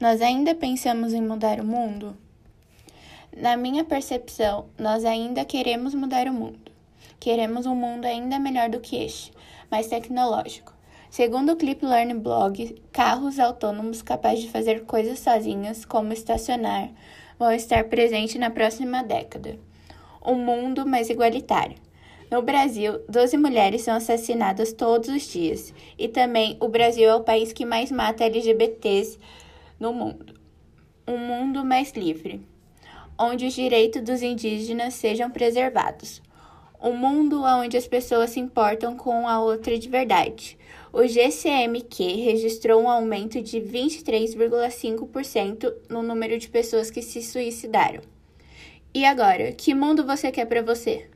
Nós ainda pensamos em mudar o mundo? Na minha percepção, nós ainda queremos mudar o mundo. Queremos um mundo ainda melhor do que este, mais tecnológico. Segundo o Clip Learn Blog, carros autônomos capazes de fazer coisas sozinhas, como estacionar, vão estar presentes na próxima década. Um mundo mais igualitário. No Brasil, 12 mulheres são assassinadas todos os dias, e também o Brasil é o país que mais mata LGBTs no mundo. Um mundo mais livre, onde os direitos dos indígenas sejam preservados. Um mundo onde as pessoas se importam com a outra de verdade. O GCMQ registrou um aumento de 23,5% no número de pessoas que se suicidaram. E agora, que mundo você quer para você?